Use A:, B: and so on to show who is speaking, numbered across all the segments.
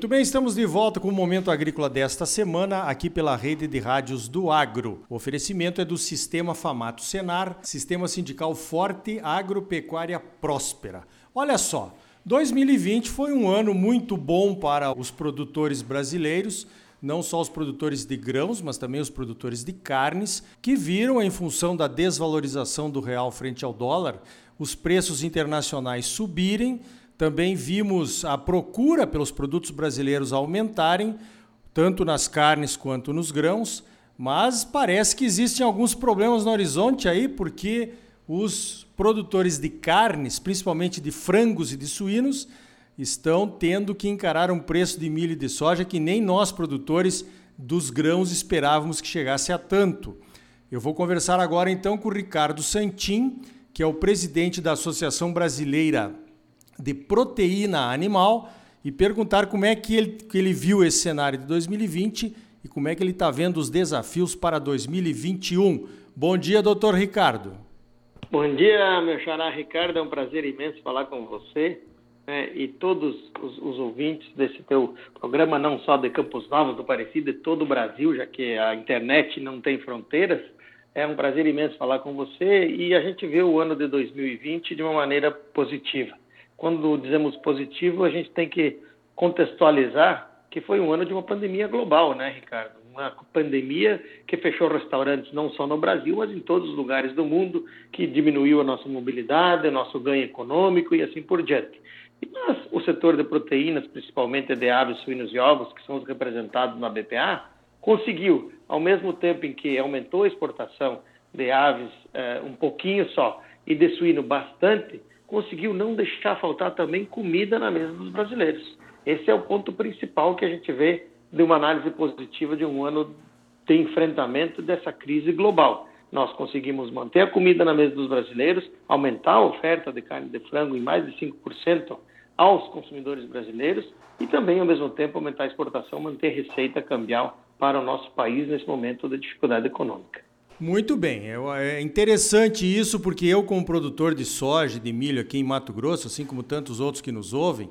A: Muito bem, estamos de volta com o Momento Agrícola desta semana, aqui pela rede de rádios do Agro. O oferecimento é do Sistema Famato Senar, Sistema Sindical Forte, Agropecuária Próspera. Olha só, 2020 foi um ano muito bom para os produtores brasileiros, não só os produtores de grãos, mas também os produtores de carnes, que viram, em função da desvalorização do real frente ao dólar, os preços internacionais subirem também vimos a procura pelos produtos brasileiros aumentarem, tanto nas carnes quanto nos grãos, mas parece que existem alguns problemas no horizonte aí, porque os produtores de carnes, principalmente de frangos e de suínos, estão tendo que encarar um preço de milho e de soja que nem nós, produtores dos grãos, esperávamos que chegasse a tanto. Eu vou conversar agora então com o Ricardo Santin, que é o presidente da Associação Brasileira de proteína animal e perguntar como é que ele, que ele viu esse cenário de 2020 e como é que ele está vendo os desafios para 2021. Bom dia, doutor Ricardo.
B: Bom dia, meu xará Ricardo. É um prazer imenso falar com você né, e todos os, os, ouvintes desse teu programa, não só de Campos Novos, do Parecido, de todo o Brasil, já que a internet não tem fronteiras. É um prazer imenso falar com você e a gente vê o ano de 2020 de uma maneira positiva quando dizemos positivo, a gente tem que contextualizar que foi um ano de uma pandemia global, né, Ricardo? Uma pandemia que fechou restaurantes não só no Brasil, mas em todos os lugares do mundo, que diminuiu a nossa mobilidade, o nosso ganho econômico e assim por diante. E mas o setor de proteínas, principalmente de aves, suínos e ovos, que são os representados na BPA, conseguiu, ao mesmo tempo em que aumentou a exportação de aves eh, um pouquinho só e de suíno bastante, conseguiu não deixar faltar também comida na mesa dos brasileiros. Esse é o ponto principal que a gente vê de uma análise positiva de um ano de enfrentamento dessa crise global. Nós conseguimos manter a comida na mesa dos brasileiros, aumentar a oferta de carne de frango em mais de 5% aos consumidores brasileiros e também, ao mesmo tempo, aumentar a exportação, manter receita cambial para o nosso país nesse momento de dificuldade econômica.
A: Muito bem, é interessante isso porque eu, como produtor de soja e de milho aqui em Mato Grosso, assim como tantos outros que nos ouvem,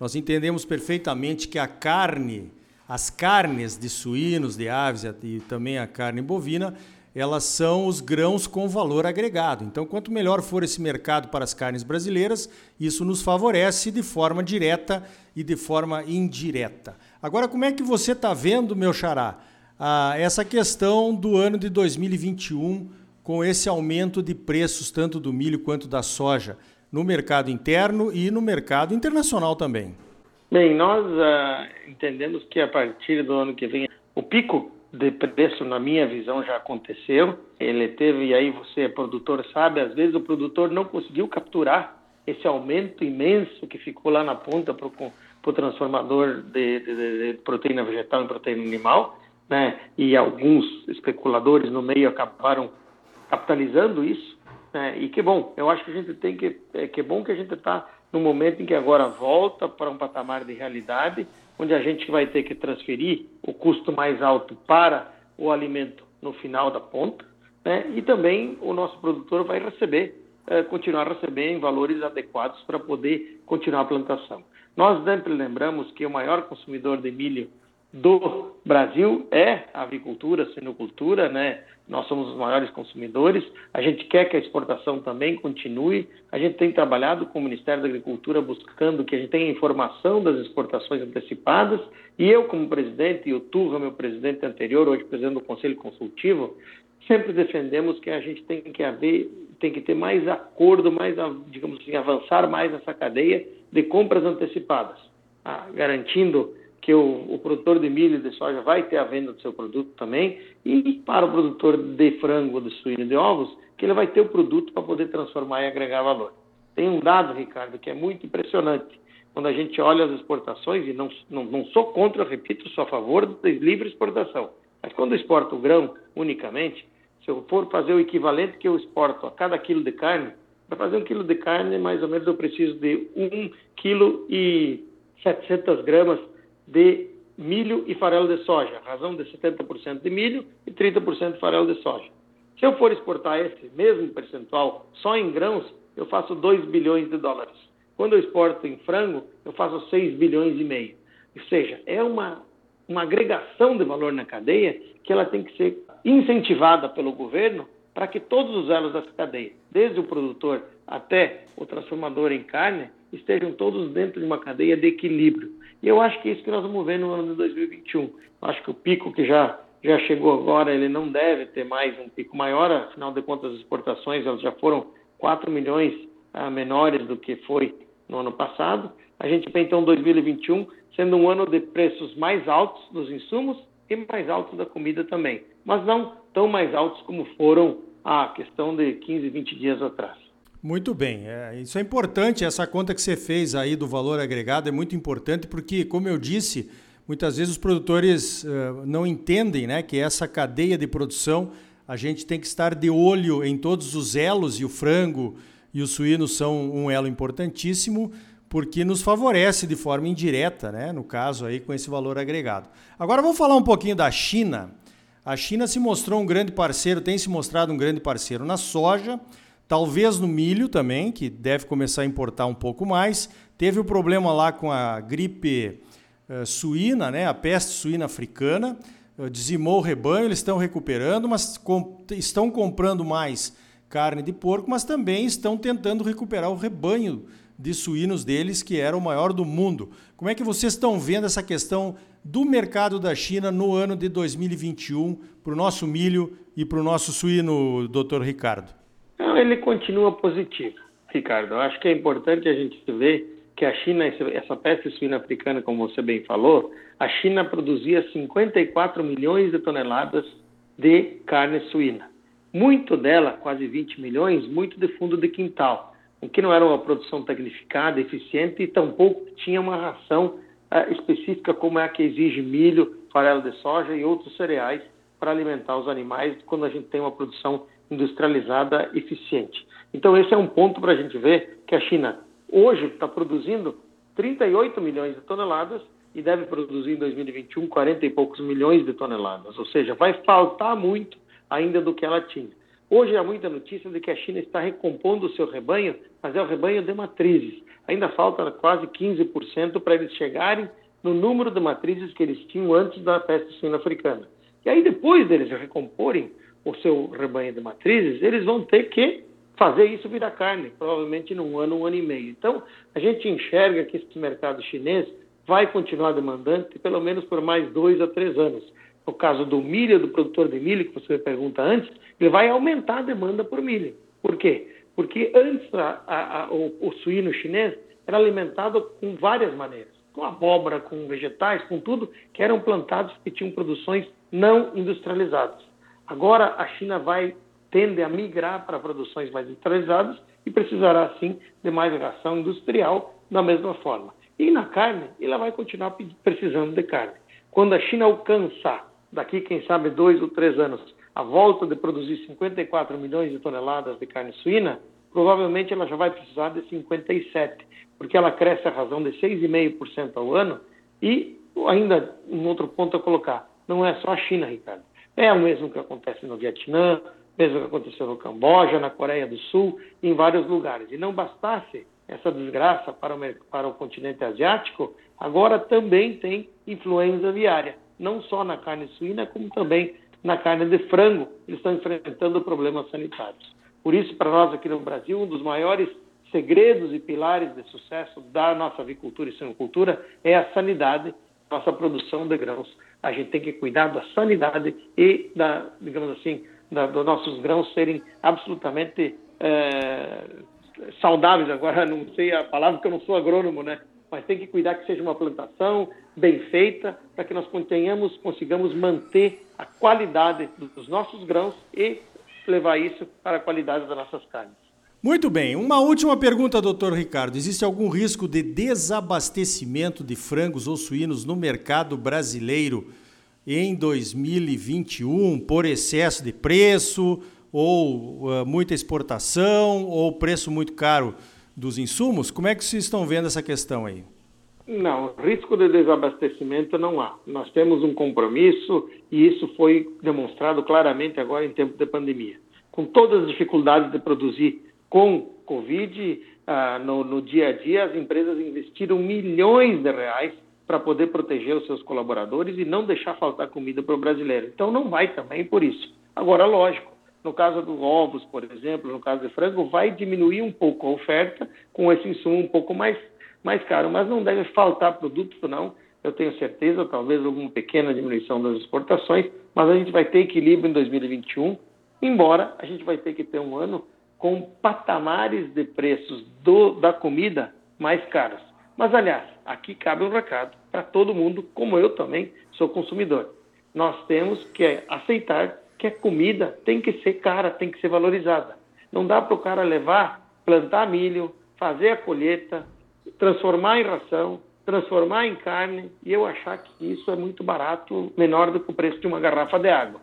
A: nós entendemos perfeitamente que a carne, as carnes de suínos, de aves e também a carne bovina, elas são os grãos com valor agregado. Então, quanto melhor for esse mercado para as carnes brasileiras, isso nos favorece de forma direta e de forma indireta. Agora, como é que você está vendo, meu xará? Ah, essa questão do ano de 2021 com esse aumento de preços tanto do milho quanto da soja no mercado interno e no mercado internacional também?
B: Bem, nós ah, entendemos que a partir do ano que vem o pico de preço, na minha visão, já aconteceu. Ele teve, e aí você, produtor, sabe, às vezes o produtor não conseguiu capturar esse aumento imenso que ficou lá na ponta para o transformador de, de, de, proteína vegetal em proteína animal né, e alguns especuladores no meio acabaram capitalizando isso, né, e que bom, eu acho que a gente tem que, é, que bom que a gente está no momento em que agora volta para um patamar de realidade, onde a gente vai ter que transferir o custo mais alto para o alimento no final da ponta, né, e também o nosso produtor vai receber, é, continuar em valores adequados para poder continuar a plantação. Nós sempre lembramos que o maior consumidor de milho do Brasil é a avicultura, a sinocultura, né? Nós somos os maiores consumidores. A gente quer que a exportação também continue. A gente tem trabalhado com o Ministério da Agricultura buscando que a gente tenha informação das exportações antecipadas. E eu, como presidente, e o Turra, meu presidente anterior, hoje presidente do Conselho Consultivo, sempre defendemos que a gente tem que haver, tem que ter mais acordo, mais, digamos assim, avançar mais nessa cadeia de compras antecipadas, ah, garantindo que o, o, produtor de milho e de soja vai ter a venda do seu produto também, e para o produtor de frango, de suíno e de ovos, que ele vai ter o produto para poder transformar e agregar valor. Tem um dado, Ricardo, que é muito impressionante. Quando a gente olha as exportações, e não, não, não sou contra, repito, sou a favor da livre exportação, mas quando eu exporto o grão unicamente, se eu for fazer o equivalente que eu exporto a cada quilo de carne, para fazer um quilo de carne, mais ou menos eu preciso de 1 quilo e 700 gramas de milho e farelo de soja, razão de 70% de milho e 30% de farelo de soja. Se eu for exportar esse mesmo percentual só em grãos, eu faço 2 bilhões de dólares. Quando eu exporto em frango, eu faço 6 bilhões e meio. Ou seja, é uma, uma agregação de valor na cadeia que ela tem que ser incentivada pelo governo para que todos os elos dessa cadeia, desde o produtor até o transformador em carne, estejam todos dentro de uma cadeia de equilíbrio. E eu acho que é isso que nós vamos ver no ano de 2021. Eu acho que o pico que já, já chegou agora, ele não deve ter mais um pico maior, afinal de contas, as exportações elas já foram 4 milhões ah, menores do que foi no ano passado. A gente vê então 2021 sendo um ano de preços mais altos dos insumos e mais altos da comida também, mas não tão mais altos como foram a questão de 15, 20 dias atrás.
A: Muito bem, é, isso é importante, essa conta que você fez aí do valor agregado é muito importante porque, como eu disse, muitas vezes os produtores uh, não entendem né, que essa cadeia de produção a gente tem que estar de olho em todos os elos e o frango e o suíno são um elo importantíssimo porque nos favorece de forma indireta, né? no caso aí com esse valor agregado. Agora vamos falar um pouquinho da China. A China se mostrou um grande parceiro, tem se mostrado um grande parceiro na soja, talvez no milho também, que deve começar a importar um pouco mais. Teve o problema lá com a gripe uh, suína, né? a peste suína africana, uh, dizimou o rebanho, eles estão recuperando, mas com, estão comprando mais carne de porco, mas também estão tentando recuperar o rebanho de suínos deles, que era o maior do mundo. Como é que vocês estão vendo essa questão do mercado da China no ano de 2021 para o nosso milho e para o nosso suíno, doutor Ricardo?
B: Ele continua positivo, Ricardo. Eu acho que é importante a gente ver que a China, essa peste suína africana, como você bem falou, a China produzia 54 milhões de toneladas de carne suína. Muito dela, quase 20 milhões, muito de fundo de quintal o que não era uma produção tecnificada, eficiente e tampouco tinha uma ração uh, específica como é a que exige milho, farelo de soja e outros cereais para alimentar os animais quando a gente tem uma produção industrializada eficiente. Então esse é um ponto para a gente ver que a China hoje está produzindo 38 milhões de toneladas e deve produzir em 2021 40 e poucos milhões de toneladas, ou seja, vai faltar muito ainda do que ela tinha. Hoje há muita notícia de que a China está recompondo o seu rebanho, mas é o rebanho de matrizes. Ainda falta quase 15% para eles chegarem no número de matrizes que eles tinham antes da peste suína africana. E aí, depois deles recomporem o seu rebanho de matrizes, eles vão ter que fazer isso virar carne, provavelmente num ano, um ano e meio. Então, a gente enxerga que esse mercado chinês vai continuar demandante pelo menos por mais dois a três anos. No caso do milho, do produtor de milho, que você pergunta antes, ele vai aumentar a demanda por milho. Por quê? Porque antes a, a, a, o, o suíno chinês era alimentado com várias maneiras, com abóbora, com vegetais, com tudo que eram plantados que tinham produções não industrializadas. Agora a China vai tende a migrar para produções mais industrializadas e precisará sim de mais ração industrial da mesma forma. E na carne, ela vai continuar precisando de carne. Quando a China alcançar, daqui quem sabe dois ou três anos, a volta de produzir 54 milhões de toneladas de carne suína, provavelmente ela já vai precisar de 57, porque ela cresce a razão de 6,5% ao ano e ainda um outro ponto a colocar, não é só a China, Ricardo. É o mesmo que acontece no Vietnã, mesmo que aconteceu no Camboja, na Coreia do Sul, em vários lugares. E não bastasse essa desgraça para o, para o continente asiático, agora também tem influenza aviária, não só na carne suína, como também na carne de frango, eles estão enfrentando problemas sanitários. Por isso, para nós aqui no Brasil, um dos maiores segredos e pilares de sucesso da nossa avicultura e suinocultura é a sanidade, nossa produção de grãos. A gente tem que cuidar da sanidade e da, digamos assim, da, dos nossos grãos serem absolutamente é, saudáveis. Agora, não sei a palavra, porque eu não sou agrônomo, né? Mas tem que cuidar que seja uma plantação bem feita, para que nós tenhamos, consigamos manter a qualidade dos nossos grãos e levar isso para a qualidade das nossas carnes.
A: Muito bem. Uma última pergunta, doutor Ricardo. Existe algum risco de desabastecimento de frangos ou suínos no mercado brasileiro em 2021 por excesso de preço ou uh, muita exportação ou preço muito caro dos insumos? Como é que vocês estão vendo essa questão aí?
B: Não, risco de desabastecimento não há. Nós temos um compromisso e isso foi demonstrado claramente agora em tempo de pandemia. Com todas as dificuldades de produzir com Covid, ah, no, no dia a dia, as empresas investiram milhões de reais para poder proteger os seus colaboradores e não deixar faltar comida para o brasileiro. Então não vai também por isso. Agora, lógico, no caso dos ovos, por exemplo, no caso de frango, vai diminuir um pouco a oferta com esse insumo um pouco mais, mais caro, mas não deve faltar produto, não. Eu tenho certeza, talvez alguma pequena diminuição das exportações, mas a gente vai ter equilíbrio em 2021, embora a gente vai ter que ter um ano com patamares de preços do, da comida mais caros. Mas, aliás, aqui cabe um recado para todo mundo, como eu também sou consumidor. Nós temos que aceitar que a comida tem que ser cara, tem que ser valorizada. Não dá para o cara levar, plantar milho, fazer a colheita, transformar em ração, transformar em carne e eu achar que isso é muito barato, menor do que o preço de uma garrafa de água.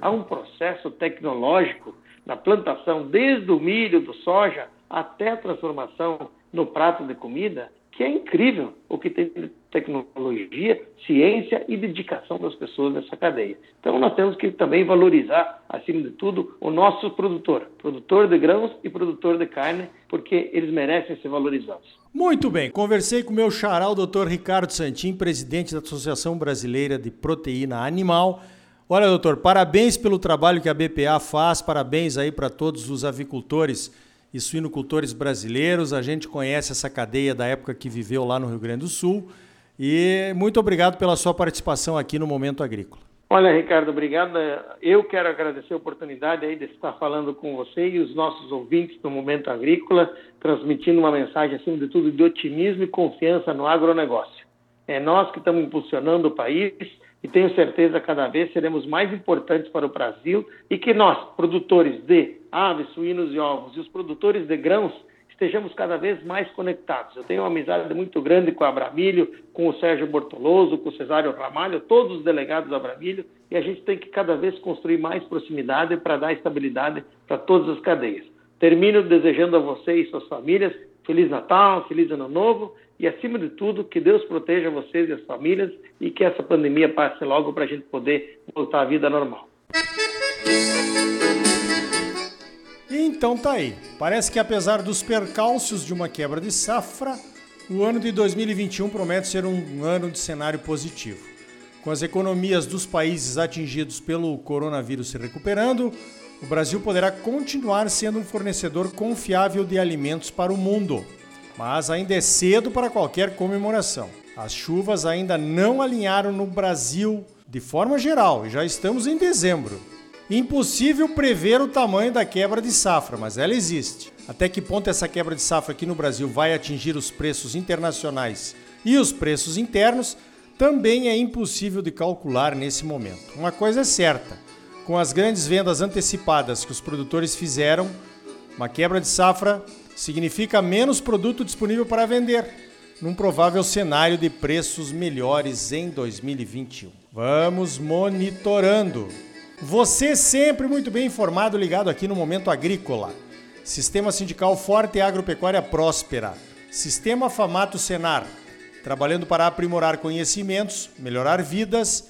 B: Há um processo tecnológico na plantação, desde o milho, do soja, até a transformação no prato de comida, que é incrível o que tem de tecnologia, ciência e dedicação das pessoas nessa cadeia. Então nós temos que também valorizar, acima de tudo, o nosso produtor, produtor de grãos e produtor de carne, porque eles merecem ser valorizados.
A: Muito bem, conversei com o meu xará, o. Ricardo Santin, presidente da Associação Brasileira de Proteína Animal. Olha, doutor, parabéns pelo trabalho que a BPA faz, parabéns aí para todos os avicultores e suinocultores brasileiros. A gente conhece essa cadeia da época que viveu lá no Rio Grande do Sul. E muito obrigado pela sua participação aqui no Momento Agrícola.
B: Olha, Ricardo, obrigado. Eu quero agradecer a oportunidade aí de estar falando com você e os nossos ouvintes do Momento Agrícola, transmitindo uma mensagem, acima de tudo, de otimismo e confiança no agronegócio. É nós que estamos impulsionando o país e tenho certeza cada vez seremos mais importantes para o Brasil e que nós, produtores de aves, suínos e ovos e os produtores de grãos, estejamos cada vez mais conectados. Eu tenho uma amizade muito grande com a Abramilho, com o Sérgio Bortoloso, com o Cesário Ramalho, todos os delegados da Abramilho, e a gente tem que cada vez construir mais proximidade para dar estabilidade para todas as cadeias. Termino desejando a você e suas famílias Feliz Natal, Feliz Ano Novo e, acima de tudo, que Deus proteja vocês e as famílias e que essa pandemia passe logo para a gente poder voltar à vida normal.
A: Então tá aí. Parece que apesar dos percalços de uma quebra de safra, o ano de 2021 promete ser um ano de cenário positivo. Com as economias dos países atingidos pelo coronavírus se recuperando, o Brasil poderá continuar sendo um fornecedor confiável de alimentos para o mundo. Mas ainda é cedo para qualquer comemoração. As chuvas ainda não alinharam no Brasil de forma geral e já estamos em dezembro. Impossível prever o tamanho da quebra de safra, mas ela existe. Até que ponto essa quebra de safra aqui no Brasil vai atingir os preços internacionais e os preços internos também é impossível de calcular nesse momento. Uma coisa é certa: com as grandes vendas antecipadas que os produtores fizeram, uma quebra de safra significa menos produto disponível para vender, num provável cenário de preços melhores em 2021. Vamos monitorando. Você sempre muito bem informado, ligado aqui no Momento Agrícola. Sistema Sindical Forte e Agropecuária Próspera. Sistema Famato Senar. Trabalhando para aprimorar conhecimentos, melhorar vidas